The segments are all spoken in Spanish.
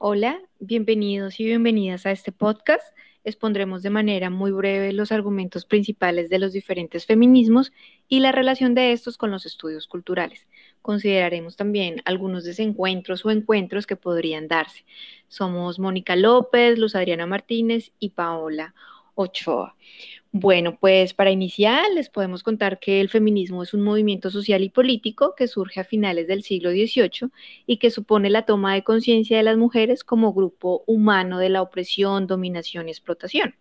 Hola, bienvenidos y bienvenidas a este podcast. Expondremos de manera muy breve los argumentos principales de los diferentes feminismos y la relación de estos con los estudios culturales. Consideraremos también algunos desencuentros o encuentros que podrían darse. Somos Mónica López, Luz Adriana Martínez y Paola Ochoa. Bueno, pues para iniciar les podemos contar que el feminismo es un movimiento social y político que surge a finales del siglo XVIII y que supone la toma de conciencia de las mujeres como grupo humano de la opresión, dominación y explotación.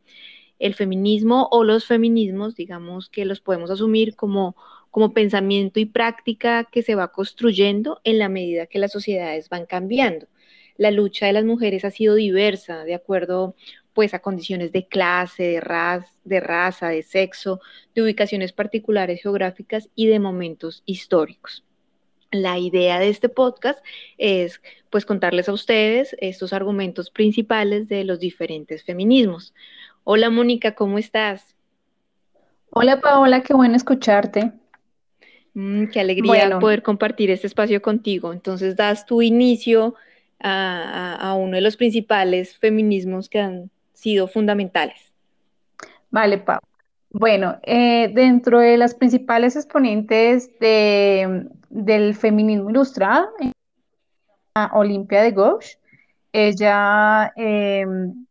El feminismo o los feminismos, digamos que los podemos asumir como, como pensamiento y práctica que se va construyendo en la medida que las sociedades van cambiando la lucha de las mujeres ha sido diversa, de acuerdo pues a condiciones de clase, de, de raza, de sexo, de ubicaciones particulares geográficas y de momentos históricos. La idea de este podcast es pues contarles a ustedes estos argumentos principales de los diferentes feminismos. Hola Mónica, ¿cómo estás? Hola Paola, qué bueno escucharte. Mm, qué alegría poder compartir este espacio contigo. Entonces das tu inicio a, a, uno de los principales feminismos que han sido fundamentales. Vale, Pau. Bueno, eh, dentro de las principales exponentes de, del feminismo ilustrado, Olimpia de Gauche, ella eh,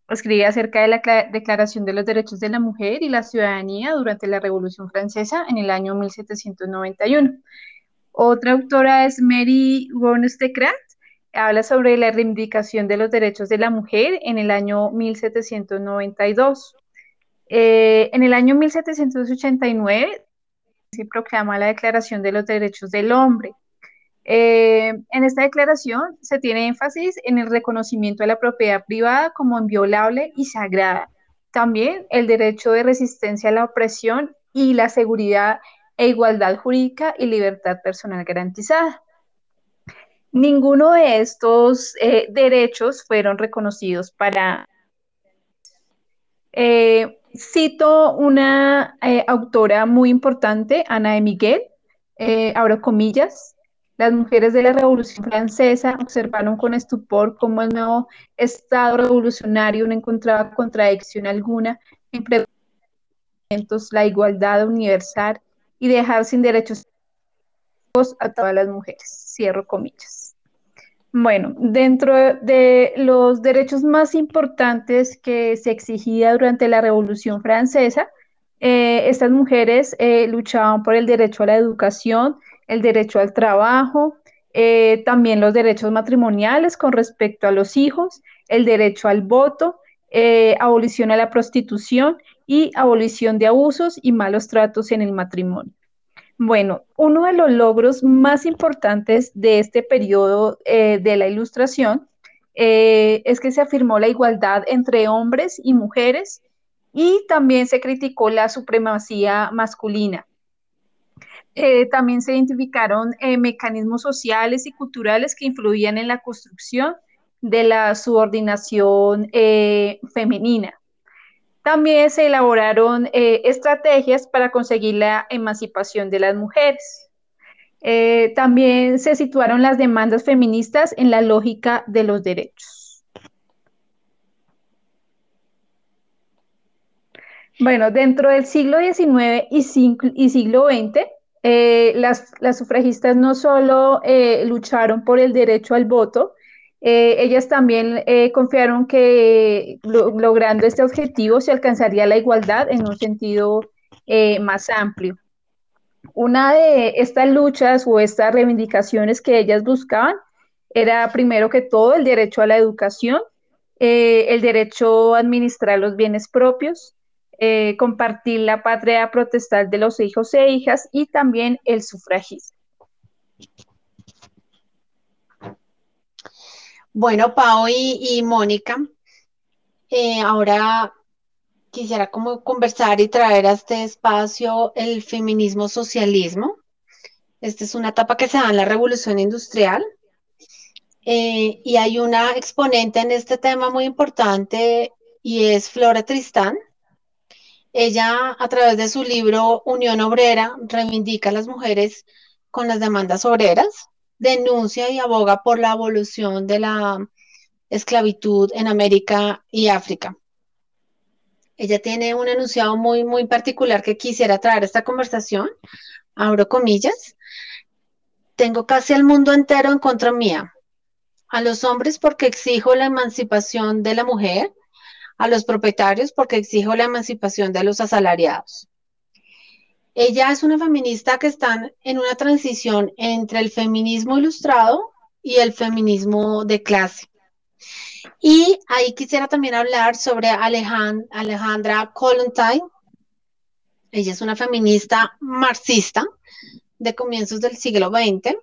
escribía acerca de la Declaración de los Derechos de la Mujer y la Ciudadanía durante la Revolución Francesa en el año 1791. Otra autora es Mary Wollstonecraft, habla sobre la reivindicación de los derechos de la mujer en el año 1792. Eh, en el año 1789 se proclama la Declaración de los Derechos del Hombre. Eh, en esta declaración se tiene énfasis en el reconocimiento de la propiedad privada como inviolable y sagrada. También el derecho de resistencia a la opresión y la seguridad e igualdad jurídica y libertad personal garantizada. Ninguno de estos eh, derechos fueron reconocidos para... Eh, cito una eh, autora muy importante, Ana de Miguel, abro comillas, las mujeres de la Revolución Francesa observaron con estupor cómo el nuevo Estado revolucionario no encontraba contradicción alguna entre la igualdad universal y dejar sin derechos a todas las mujeres. Cierro comillas. Bueno, dentro de los derechos más importantes que se exigía durante la Revolución Francesa, eh, estas mujeres eh, luchaban por el derecho a la educación, el derecho al trabajo, eh, también los derechos matrimoniales con respecto a los hijos, el derecho al voto, abolición a la prostitución y abolición de abusos y malos tratos en el matrimonio. Bueno, uno de los logros más importantes de este periodo eh, de la ilustración eh, es que se afirmó la igualdad entre hombres y mujeres y también se criticó la supremacía masculina. Eh, también se identificaron mecanismos sociales y culturales que influían en la construcción de la subordinación femenina. También se elaboraron eh, estrategias para conseguir la emancipación de las mujeres. Eh, también se situaron las demandas feministas en la lógica de los derechos. Bueno, dentro del siglo XIX y, siglo XX, eh, las, las, sufragistas no solo lucharon por el derecho al voto, eh, ellas también eh, confiaron que logrando este objetivo se alcanzaría la igualdad en un sentido eh, más amplio. Una de estas luchas o estas reivindicaciones que ellas buscaban era primero que todo el derecho a la educación, el derecho a administrar los bienes propios, compartir la patria protestal de los hijos e hijas y también el sufragismo. Bueno, Pau y, Mónica, eh, ahora quisiera como conversar y traer a este espacio el feminismo socialismo. Esta es una etapa que se da en la revolución industrial eh, y hay una exponente en este tema muy importante y es Flora Tristán. Ella, a través de su libro Unión Obrera, reivindica a las mujeres con las demandas obreras denuncia y aboga por la abolición de la, esclavitud en América y África. Ella tiene un enunciado muy, muy particular que quisiera traer a esta conversación, abro comillas. Tengo casi al mundo entero en contra mía. A los hombres porque exijo la emancipación de la mujer, a los propietarios porque exijo la emancipación de los asalariados. Ella es una feminista que está en una transición entre el feminismo ilustrado y el feminismo de clase. Y ahí quisiera también hablar sobre Alejandra Kollontai. Ella es una feminista marxista de comienzos del siglo XX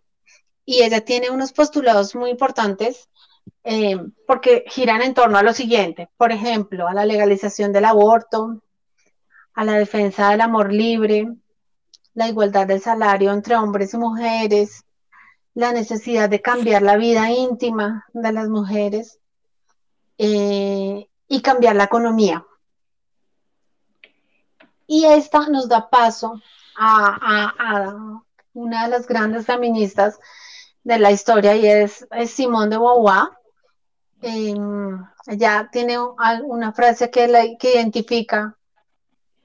y ella tiene unos postulados muy importantes eh, porque giran en torno a lo siguiente, por ejemplo, a la legalización del aborto, a la defensa del amor libre, la igualdad del salario entre hombres y mujeres, la necesidad de cambiar la vida íntima de las mujeres eh, y cambiar la economía. Y esta nos da paso a, una de las grandes feministas de la historia y es, Simone de Beauvoir. Em, ella tiene una frase que, que identifica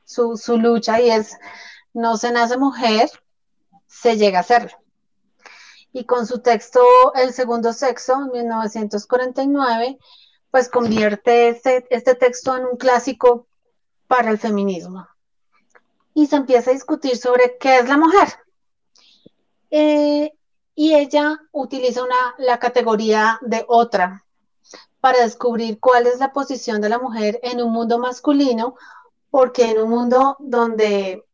su, su, lucha y es, no se nace mujer, se llega a ser. Y con su texto El segundo sexo, en 1949, pues convierte este, este texto en un clásico para el feminismo. Y se empieza a discutir sobre qué es la mujer. Eh, y ella utiliza una, la categoría de otra para descubrir cuál es la posición de la mujer en un mundo masculino, porque en un mundo donde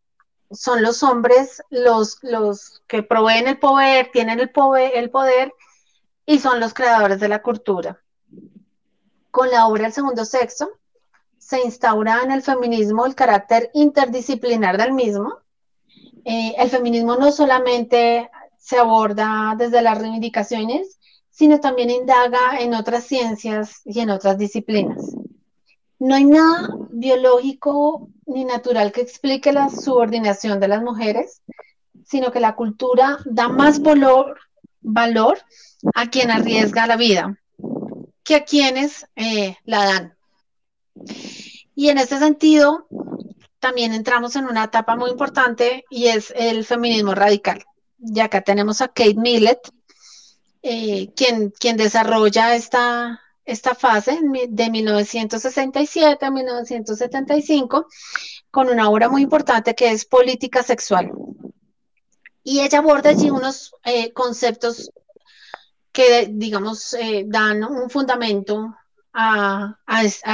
son los hombres los, los que proveen el poder, tienen el poder, el poder y son los creadores de la cultura. Con la obra El segundo sexo, se instaura en el feminismo el carácter interdisciplinar del mismo. Eh, el feminismo no solamente se aborda desde las reivindicaciones, sino también indaga en otras ciencias y en otras disciplinas. No hay nada biológico ni natural que explique la subordinación de las mujeres, sino que la cultura da más valor, a quien arriesga la vida que a quienes eh, la dan. Y en ese sentido, también entramos en una etapa muy importante y es el feminismo radical. Y acá tenemos a Kate Millett, eh, quien, quien desarrolla esta, esta fase de 1967 a 1975 con una obra muy importante que es Política Sexual. Y ella aborda allí unos eh, conceptos que, digamos, eh, dan un fundamento a,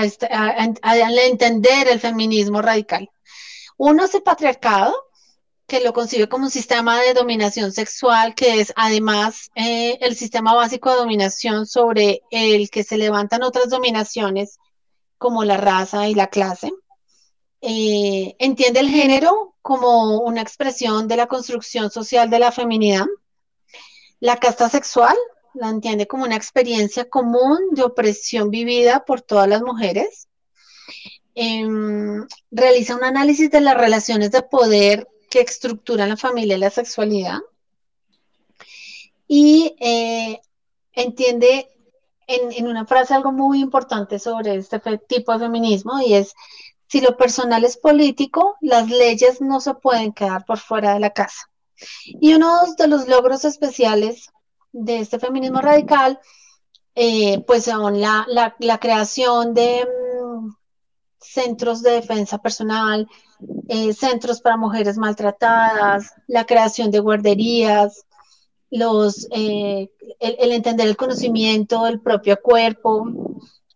este, entender el feminismo radical. Uno es el patriarcado, que lo concibe como un sistema de dominación sexual, que es además eh, el sistema básico de dominación sobre el que se levantan otras dominaciones, como la raza y la clase. Eh, entiende el género como una expresión de la construcción social de la feminidad. La casta sexual la entiende como una experiencia común de opresión vivida por todas las mujeres. Em, realiza un análisis de las relaciones de poder que estructuran la familia y la sexualidad. Y eh, entiende en, en, una frase algo muy importante sobre este tipo de feminismo y es, si lo personal es político, las leyes no se pueden quedar por fuera de la casa. Y uno de los logros especiales de este feminismo radical, eh, pues son la, creación de centros de defensa personal, eh, centros para mujeres maltratadas, la creación de guarderías, los, eh, el, entender el conocimiento del propio cuerpo,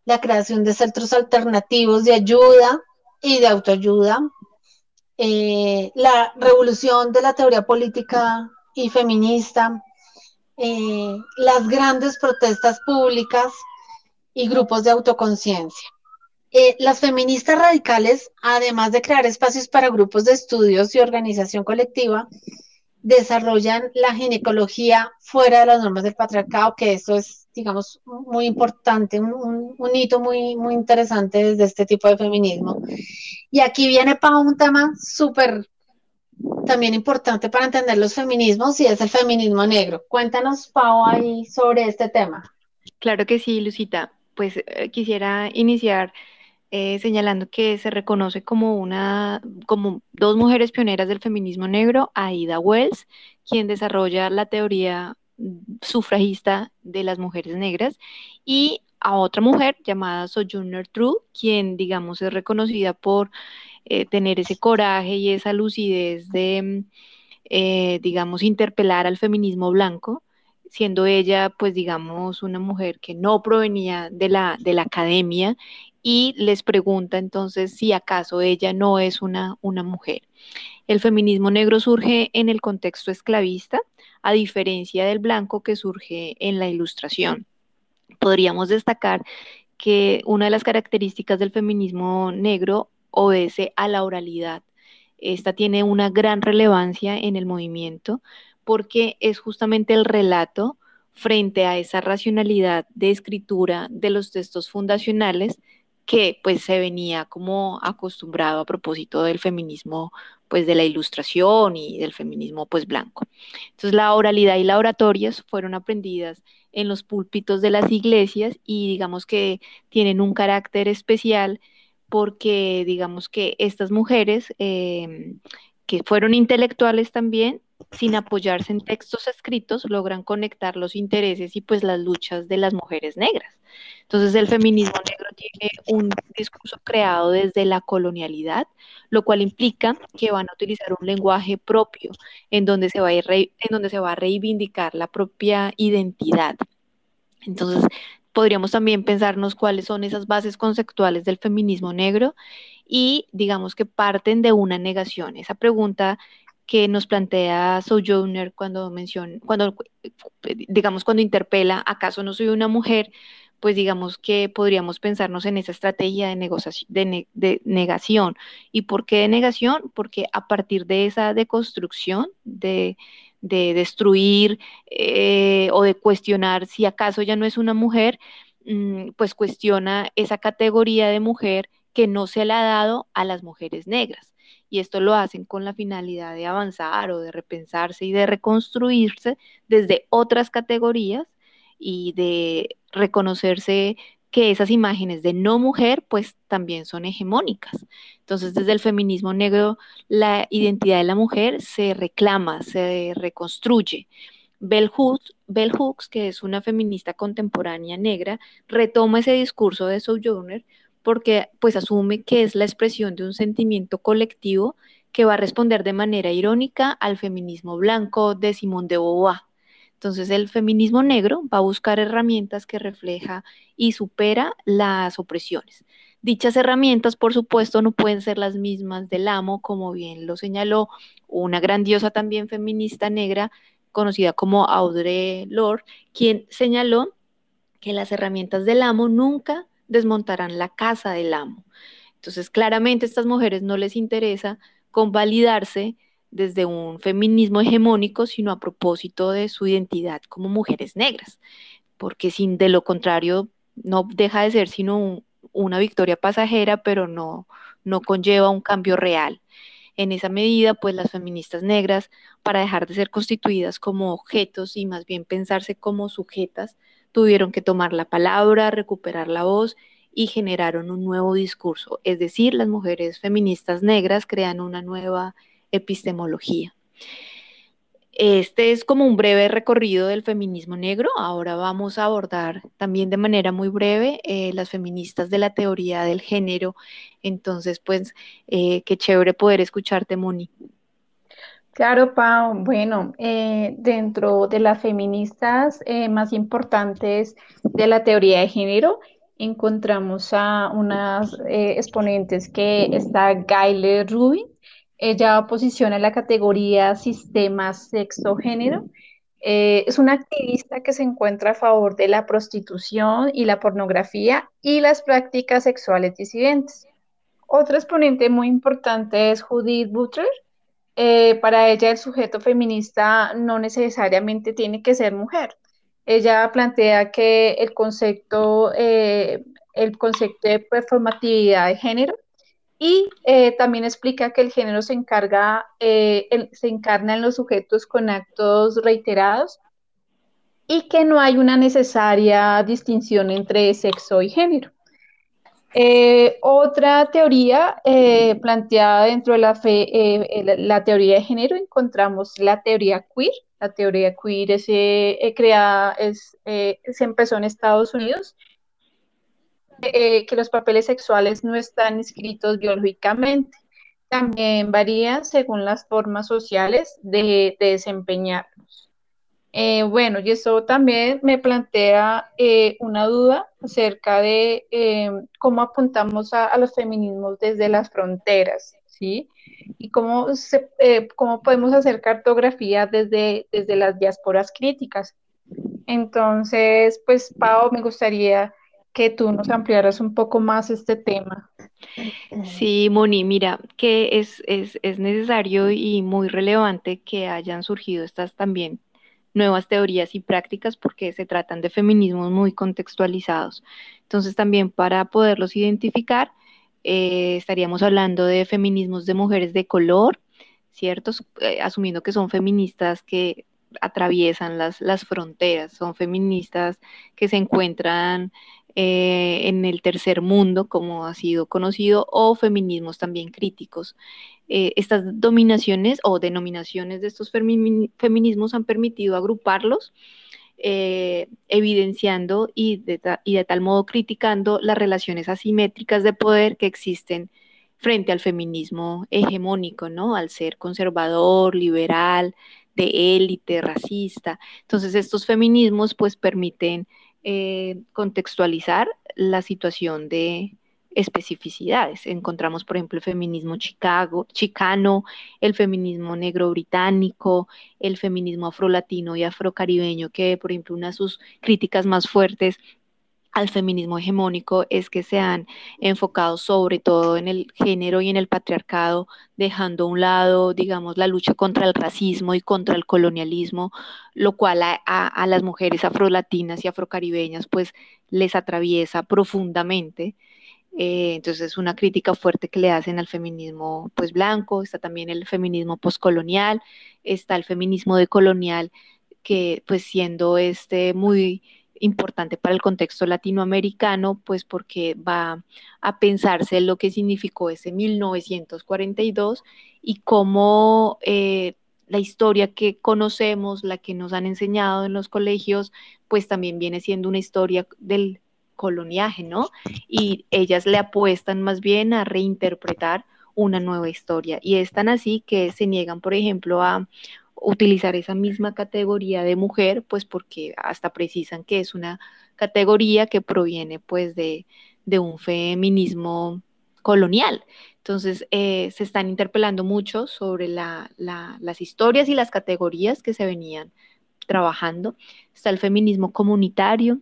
la creación de centros alternativos de ayuda y de autoayuda, la revolución de la teoría política y feminista, eh, las grandes protestas públicas y grupos de autoconciencia. Eh, las feministas radicales, además de crear espacios para grupos de estudios y organización colectiva, desarrollan la ginecología fuera de las normas del patriarcado, que eso es, digamos, muy importante, un, un hito muy, muy interesante desde este tipo de feminismo. Y aquí viene para un tema súper también importante para entender los feminismos y es el feminismo negro. Cuéntanos, Pau, ahí sobre este tema. Claro que sí, Lucita. pues eh, quisiera iniciar eh, señalando que se reconoce como una, como dos mujeres pioneras del feminismo negro, Aida Wells, quien desarrolla la teoría sufragista de las mujeres negras, y a otra mujer llamada Sojourner Truth, quien, digamos, es reconocida por eh, tener ese coraje y esa lucidez de, eh, digamos, interpelar al feminismo blanco, siendo ella, pues, digamos, una mujer que no provenía de la, de la academia y les pregunta entonces si acaso ella no es una, una mujer. El feminismo negro surge en el contexto esclavista, a diferencia del blanco que surge en la ilustración. Podríamos destacar que una de las características del feminismo negro obedece a la oralidad. Esta tiene una gran relevancia en el movimiento porque es justamente el relato frente a esa racionalidad de escritura de los textos fundacionales que pues se venía como acostumbrado a propósito del feminismo pues de la ilustración y del feminismo pues blanco. Entonces la oralidad y la oratoria fueron aprendidas en los púlpitos de las iglesias y digamos que tienen un carácter especial porque digamos que estas mujeres em, que fueron intelectuales también sin apoyarse en textos escritos, logran conectar los intereses y pues las luchas de las mujeres negras. Entonces el feminismo negro tiene un discurso creado desde la colonialidad, lo cual implica que van a utilizar un lenguaje propio en donde se va a, en donde se va a reivindicar la propia identidad. Entonces podríamos también pensarnos cuáles son esas bases conceptuales del feminismo negro y digamos que parten de una negación. Esa pregunta que nos plantea Sojourner cuando menciona, cuando, digamos, cuando interpela, ¿acaso no soy una mujer? Pues digamos que podríamos pensarnos en esa estrategia de, de, negación. ¿Y por qué de negación? Porque a partir de esa deconstrucción, de, de destruir eh, o de cuestionar si acaso ya no es una mujer, mm, pues cuestiona esa categoría de mujer que no se le ha dado a las mujeres negras y esto lo hacen con la finalidad de avanzar o de repensarse y de reconstruirse desde otras categorías y de reconocerse que esas imágenes de no mujer pues también son hegemónicas. Entonces desde el feminismo negro la identidad de la mujer se reclama, se reconstruye. Bell Hooks, Bell Hooks, que es una feminista contemporánea negra, retoma ese discurso de Sojourner porque pues asume que es la expresión de un sentimiento colectivo que va a responder de manera irónica al feminismo blanco de Simone de Beauvoir. Entonces el feminismo negro va a buscar herramientas que refleja y supera las opresiones. Dichas herramientas, por supuesto, no pueden ser las mismas del amo, como bien lo señaló una grandiosa también feminista negra conocida como Audre Lorde, quien señaló que las herramientas del amo nunca desmontarán la casa del amo. Entonces, claramente a estas mujeres no les interesa convalidarse desde un feminismo hegemónico, sino a propósito de su identidad como mujeres negras, porque sin de lo contrario no deja de ser sino una victoria pasajera, pero no, no conlleva un cambio real. En esa medida, pues las feministas negras, para dejar de ser constituidas como objetos y más bien pensarse como sujetas, tuvieron que tomar la palabra, recuperar la voz y generaron un nuevo discurso. Es decir, las mujeres feministas negras crean una nueva epistemología. Este es como un breve recorrido del feminismo negro. Ahora vamos a abordar también de manera muy breve eh, las feministas de la teoría del género. Entonces, pues, eh, qué chévere poder escucharte, Moni. Claro, Pau. Bueno, eh, dentro de las feministas eh, más importantes de la teoría de género, encontramos a unas eh, exponentes que está Gayle Rubin. Ella posiciona la categoría sistema sexo-género. es una activista que se encuentra a favor de la prostitución y la pornografía y las prácticas sexuales disidentes. Otra exponente muy importante es Judith Butler. Eh, para ella el sujeto feminista no necesariamente tiene que ser mujer. Ella plantea que el concepto, eh, el concepto de performatividad de género y eh, también explica que el género se encarga, se encarna en los sujetos con actos reiterados y que no hay una necesaria distinción entre sexo y género. Eh, otra teoría eh, planteada dentro de la, fe, eh, la, teoría de género encontramos la teoría queer. La teoría queer es, creada, se empezó en Estados Unidos, que los papeles sexuales no están inscritos biológicamente. También varía según las formas sociales de, de desempeñarlos. Eh, bueno, y eso también me plantea eh, una duda acerca de eh, cómo apuntamos a, los feminismos desde las fronteras, ¿sí? Y cómo, cómo podemos hacer cartografía desde, desde las diásporas críticas. Entonces, pues, Pau, me gustaría que tú nos ampliaras un poco más este tema. Sí, Moni, mira, que es, es, es necesario y muy relevante que hayan surgido estas también nuevas teorías y prácticas porque se tratan de feminismos muy contextualizados. Entonces también para poderlos identificar, eh, estaríamos hablando de feminismos de mujeres de color, ¿ciertos? Eh, asumiendo que son feministas que atraviesan las, las fronteras, son feministas que se encuentran eh, en el tercer mundo, como ha sido conocido, o feminismos también críticos. Eh, estas dominaciones o denominaciones de estos feminismos han permitido agruparlos, eh, evidenciando y de, y de tal modo criticando las relaciones asimétricas de poder que existen frente al feminismo hegemónico, ¿no? Al ser conservador, liberal, de élite, racista. Entonces, estos feminismos pues permiten eh, contextualizar la situación de especificidades. Encontramos, por ejemplo, el feminismo Chicago, chicano, el feminismo negro británico, el feminismo afrolatino y afrocaribeño, que, por ejemplo, una de sus críticas más fuertes al feminismo hegemónico es que se han enfocado sobre todo en el género y en el patriarcado, dejando a un lado, digamos, la lucha contra el racismo y contra el colonialismo, lo cual a, las mujeres afrolatinas y afrocaribeñas pues les atraviesa profundamente. Eh, entonces es una crítica fuerte que le hacen al feminismo pues blanco, está también el feminismo postcolonial, está el feminismo decolonial que pues siendo este muy importante para el contexto latinoamericano, pues porque va a pensarse lo que significó ese 1942 y cómo eh, la historia que conocemos, la que nos han enseñado en los colegios, pues también viene siendo una historia del coloniaje, ¿no? Y ellas le apuestan más bien a reinterpretar una nueva historia. Y es tan así que se niegan, por ejemplo, a utilizar esa misma categoría de mujer, pues porque hasta precisan que es una categoría que proviene pues de, un feminismo colonial. Entonces, eh, se están interpelando mucho sobre las historias y las categorías que se venían trabajando. Está el feminismo comunitario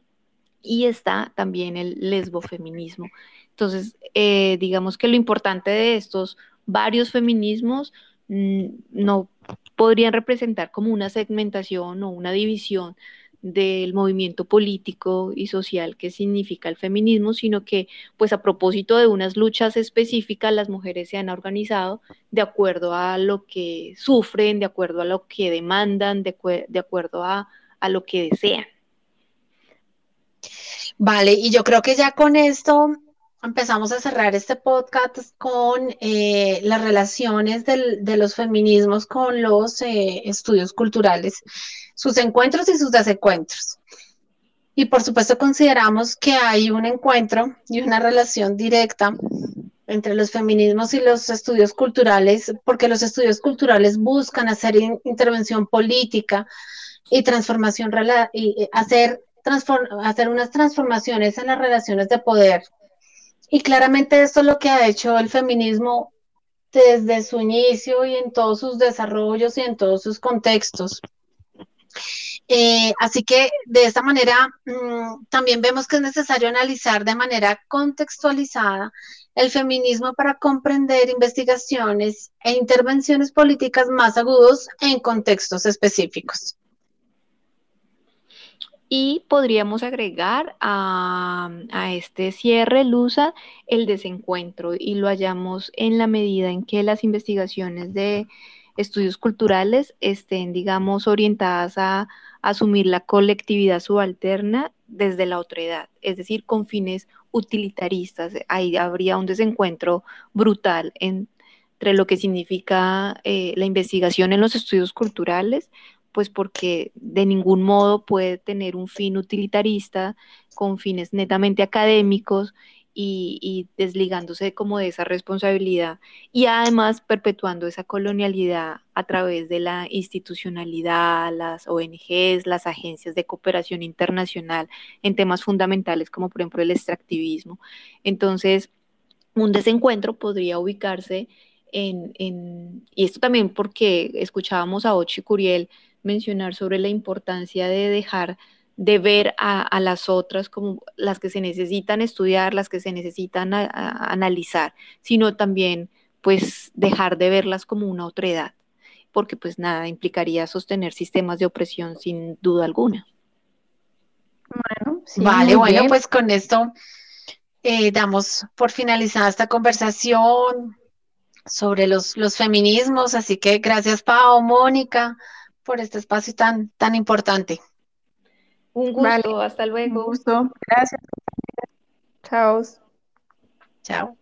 y está también el lesbofeminismo. Entonces, eh, digamos que lo importante de estos varios feminismos no podrían representar como una segmentación o una división del movimiento político y social que significa el feminismo, sino que pues a propósito de unas luchas específicas las mujeres se han organizado de acuerdo a lo que sufren, de acuerdo a lo que demandan, de, acuerdo a, a lo que desean. Vale, y yo creo que ya con esto empezamos a cerrar este podcast con eh, las relaciones de los feminismos con los eh, estudios culturales, sus encuentros y sus desencuentros. Y por supuesto consideramos que hay un encuentro y una relación directa entre los feminismos y los estudios culturales, porque los estudios culturales buscan hacer intervención política y transformación y hacer, hacer unas transformaciones en las relaciones de poder y claramente esto es lo que ha hecho el feminismo desde su inicio y en todos sus desarrollos y en todos sus contextos. Eh, así que de esta manera mm, también vemos que es necesario analizar de manera contextualizada el feminismo para comprender investigaciones e intervenciones políticas más agudos en contextos específicos. Y podríamos agregar a, este cierre, Lusa, el desencuentro y lo hallamos en la medida en que las investigaciones de estudios culturales estén, digamos, orientadas a asumir la colectividad subalterna desde la otra edad, es decir, con fines utilitaristas. Ahí habría un desencuentro brutal entre lo que significa eh, la investigación en los estudios culturales, pues porque de ningún modo puede tener un fin utilitarista con fines netamente académicos y, desligándose como de esa responsabilidad y además perpetuando esa colonialidad a través de la institucionalidad, las ONGs, las agencias de cooperación internacional en temas fundamentales como por ejemplo el extractivismo. Entonces, un desencuentro podría ubicarse en, en y esto también porque escuchábamos a Ochi Curiel mencionar sobre la importancia de dejar de ver a, las otras como las que se necesitan estudiar, las que se necesitan analizar, sino también pues dejar de verlas como una otra edad, porque pues nada implicaría sostener sistemas de opresión sin duda alguna. Bueno, vale, bueno, pues con esto eh, damos por finalizada esta conversación sobre los, los feminismos, así que gracias Pau, Mónica, por este espacio tan, tan importante. Un gusto, hasta luego. Un gusto, gracias. Chao. Chao.